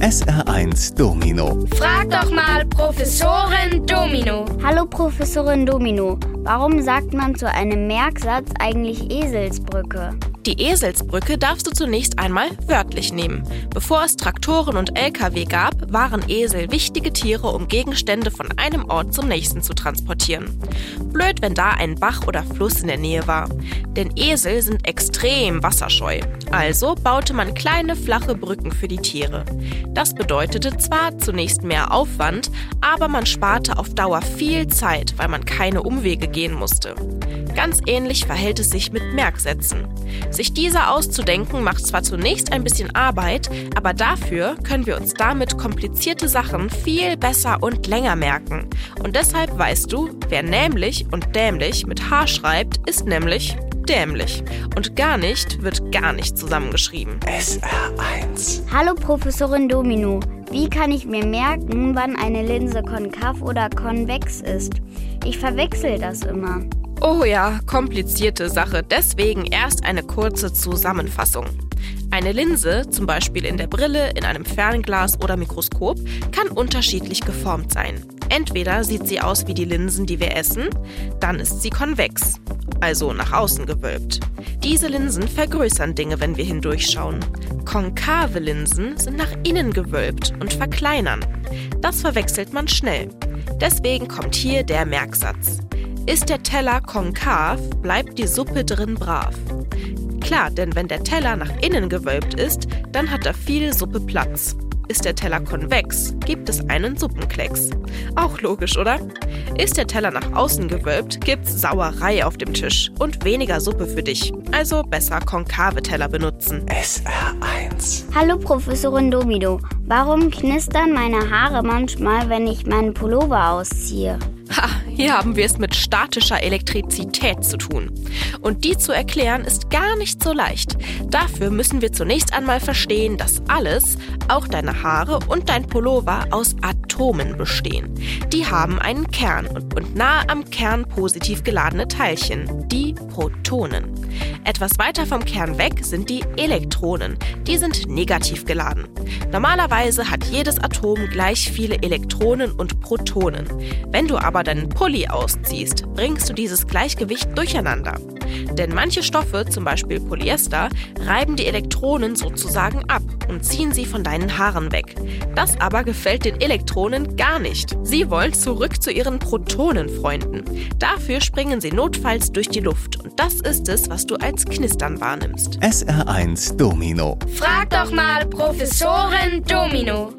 SR1 Domino. Frag doch mal Professorin Domino. Hallo Professorin Domino, warum sagt man zu einem Merksatz eigentlich Eselsbrücke? Die Eselsbrücke darfst du zunächst einmal wörtlich nehmen. Bevor es Traktoren und Lkw gab, waren Esel wichtige Tiere, um Gegenstände von einem Ort zum nächsten zu transportieren. Blöd, wenn da ein Bach oder Fluss in der Nähe war. Denn Esel sind extrem wasserscheu. Also baute man kleine flache Brücken für die Tiere. Das bedeutete zwar zunächst mehr Aufwand, aber man sparte auf Dauer viel Zeit, weil man keine Umwege gehen musste. Ganz ähnlich verhält es sich mit Merksätzen. Sich diese auszudenken macht zwar zunächst ein bisschen Arbeit, aber dafür können wir uns damit komplizierte Sachen viel besser und länger merken. Und deshalb weißt du, wer nämlich und dämlich mit H schreibt, ist nämlich dämlich. Und gar nicht wird gar nicht zusammengeschrieben. SR1. Hallo Professorin Domino, wie kann ich mir merken, wann eine Linse konkav oder konvex ist? Ich verwechsel das immer. Oh ja, komplizierte Sache. Deswegen erst eine kurze Zusammenfassung. Eine Linse, zum Beispiel in der Brille, in einem Fernglas oder Mikroskop, kann unterschiedlich geformt sein. Entweder sieht sie aus wie die Linsen, die wir essen, dann ist sie konvex, also nach außen gewölbt. Diese Linsen vergrößern Dinge, wenn wir hindurchschauen. Konkave Linsen sind nach innen gewölbt und verkleinern. Das verwechselt man schnell. Deswegen kommt hier der Merksatz. Ist der Teller konkav, bleibt die Suppe drin brav. Klar, denn wenn der Teller nach innen gewölbt ist, dann hat da viel Suppe Platz. Ist der Teller konvex, gibt es einen Suppenklecks. Auch logisch, oder? Ist der Teller nach außen gewölbt, gibt's Sauerei auf dem Tisch und weniger Suppe für dich. Also besser konkave Teller benutzen. SR1. Hallo Professorin Domino, warum knistern meine Haare manchmal, wenn ich meinen Pullover ausziehe? Ha, hier haben wir es mit statischer Elektrizität zu tun. Und die zu erklären ist gar nicht so leicht. Dafür müssen wir zunächst einmal verstehen, dass alles, auch deine Haare und dein Pullover, aus Atomen bestehen. Die haben einen Kern und, nahe am Kern positiv geladene Teilchen, die Protonen. Etwas weiter vom Kern weg sind die Elektronen. Die sind negativ geladen. Normalerweise hat jedes Atom gleich viele Elektronen und Protonen. Wenn du aber deinen Pulli ausziehst, bringst du dieses Gleichgewicht durcheinander. Denn manche Stoffe, zum Beispiel Polyester, reiben die Elektronen sozusagen ab und ziehen sie von deinen Haaren weg. Das aber gefällt den Elektronen gar nicht. Sie wollen zurück zu ihren Protonenfreunden. Dafür springen sie notfalls durch die Luft und das ist es, was du als Knistern wahrnimmst. SR1 Domino. Frag doch mal Professorin Domino.